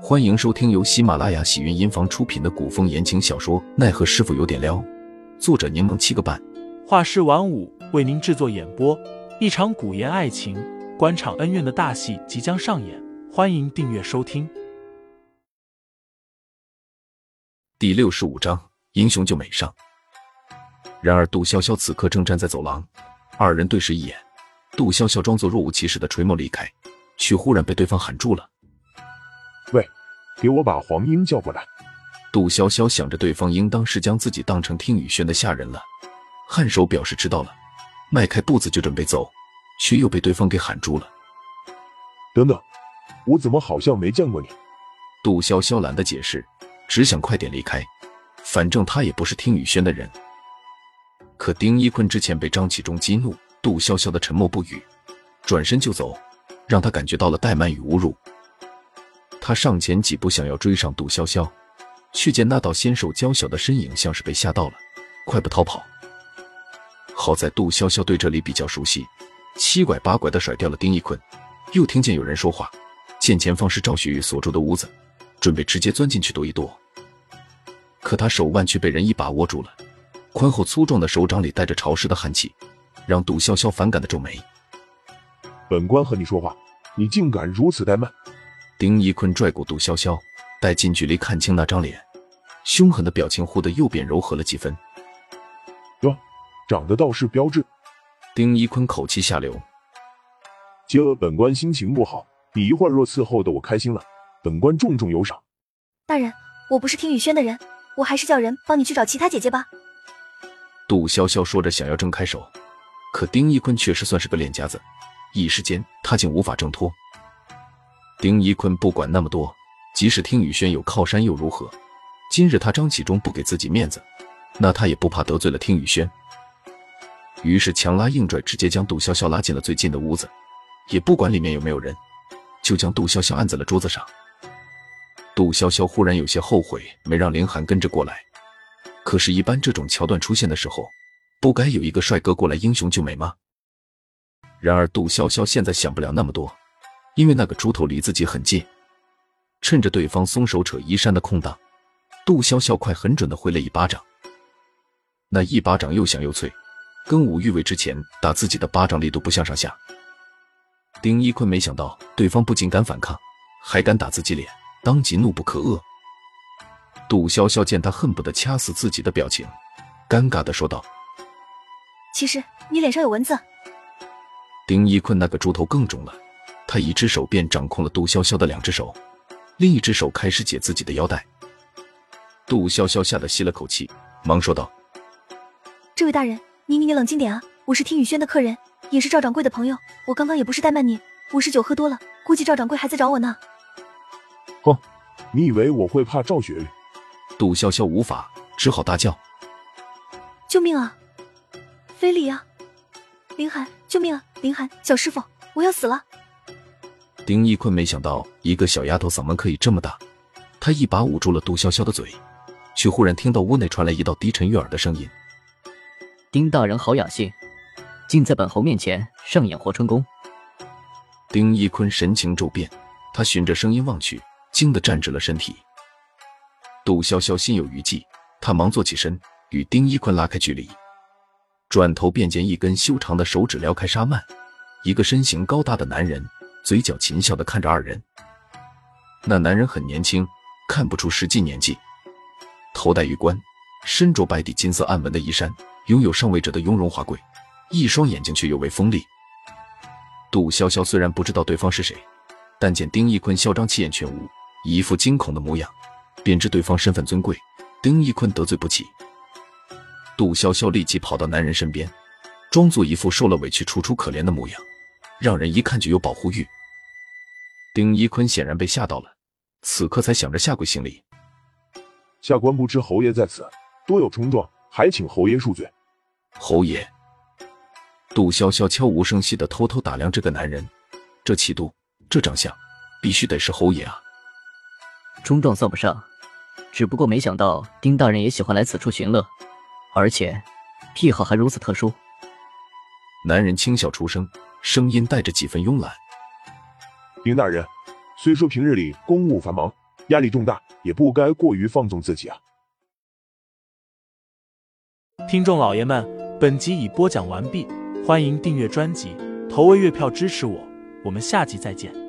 欢迎收听由喜马拉雅喜云音房出品的古风言情小说《奈何师傅有点撩》，作者柠檬七个半，画师晚舞为您制作演播。一场古言爱情、官场恩怨的大戏即将上演，欢迎订阅收听。第六十五章，英雄救美上。然而杜潇潇此刻正站在走廊，二人对视一眼，杜潇潇装作若无其事的垂眸离开，却忽然被对方喊住了。喂，给我把黄英叫过来。杜潇潇想着对方应当是将自己当成听雨轩的下人了，颔首表示知道了，迈开步子就准备走，却又被对方给喊住了。等等，我怎么好像没见过你？杜潇潇懒得解释，只想快点离开，反正他也不是听雨轩的人。可丁一坤之前被张启忠激怒，杜潇潇的沉默不语，转身就走，让他感觉到了怠慢与侮辱。他上前几步，想要追上杜潇潇，却见那道纤瘦娇小的身影像是被吓到了，快步逃跑。好在杜潇潇对这里比较熟悉，七拐八拐的甩掉了丁一坤。又听见有人说话，见前方是赵雪玉所住的屋子，准备直接钻进去躲一躲。可他手腕却被人一把握住了，宽厚粗壮的手掌里带着潮湿的汗气，让杜潇潇反感的皱眉。本官和你说话，你竟敢如此怠慢！丁一坤拽过杜潇潇，待近距离看清那张脸，凶狠的表情忽的又变柔和了几分。哟，长得倒是标致。丁一坤口气下流。今儿本官心情不好，你一会儿若伺候的我开心了，本官重重有赏。大人，我不是听雨轩的人，我还是叫人帮你去找其他姐姐吧。杜潇潇说着想要挣开手，可丁一坤确实算是个练家子，一时间他竟无法挣脱。丁一坤不管那么多，即使听雨轩有靠山又如何？今日他张启忠不给自己面子，那他也不怕得罪了听雨轩。于是强拉硬拽，直接将杜潇潇拉进了最近的屋子，也不管里面有没有人，就将杜潇潇按在了桌子上。杜潇潇忽然有些后悔没让林寒跟着过来，可是，一般这种桥段出现的时候，不该有一个帅哥过来英雄救美吗？然而杜潇潇现在想不了那么多。因为那个猪头离自己很近，趁着对方松手扯衣衫的空档，杜潇潇快很准的挥了一巴掌。那一巴掌又响又脆，跟武玉伟之前打自己的巴掌力度不相上下。丁一坤没想到对方不仅敢反抗，还敢打自己脸，当即怒不可遏。杜潇潇见他恨不得掐死自己的表情，尴尬的说道：“其实你脸上有蚊子。”丁一坤那个猪头更肿了。他一只手便掌控了杜潇潇的两只手，另一只手开始解自己的腰带。杜潇潇吓得吸了口气，忙说道：“这位大人，你你你冷静点啊！我是听雨轩的客人，也是赵掌柜的朋友。我刚刚也不是怠慢你，我是酒喝多了，估计赵掌柜还在找我呢。”哼，你以为我会怕赵雪玉？杜潇潇无法，只好大叫：“救命啊！非礼啊！林寒，救命啊！林寒，小师傅，我要死了！”丁一坤没想到一个小丫头嗓门可以这么大，他一把捂住了杜潇潇的嘴，却忽然听到屋内传来一道低沉悦耳的声音：“丁大人好雅兴，竟在本侯面前上演活春宫。”丁一坤神情骤变，他循着声音望去，惊得站直了身体。杜潇潇心有余悸，他忙坐起身，与丁一坤拉开距离，转头便见一根修长的手指撩开纱幔，一个身形高大的男人。嘴角噙笑的看着二人，那男人很年轻，看不出实际年纪，头戴玉冠，身着白底金色暗纹的衣衫，拥有上位者的雍容华贵，一双眼睛却尤为锋利。杜潇潇虽然不知道对方是谁，但见丁义坤嚣张气焰全无，一副惊恐的模样，便知对方身份尊贵，丁义坤得罪不起。杜潇潇立即跑到男人身边，装作一副受了委屈、楚楚可怜的模样，让人一看就有保护欲。丁一坤显然被吓到了，此刻才想着下跪行礼。下官不知侯爷在此，多有冲撞，还请侯爷恕罪。侯爷，杜潇潇悄无声息的偷偷打量这个男人，这气度，这长相，必须得是侯爷啊！冲撞算不上，只不过没想到丁大人也喜欢来此处寻乐，而且癖好还如此特殊。男人轻笑出声，声音带着几分慵懒。丁大人，虽说平日里公务繁忙，压力重大，也不该过于放纵自己啊。听众老爷们，本集已播讲完毕，欢迎订阅专辑，投喂月票支持我，我们下集再见。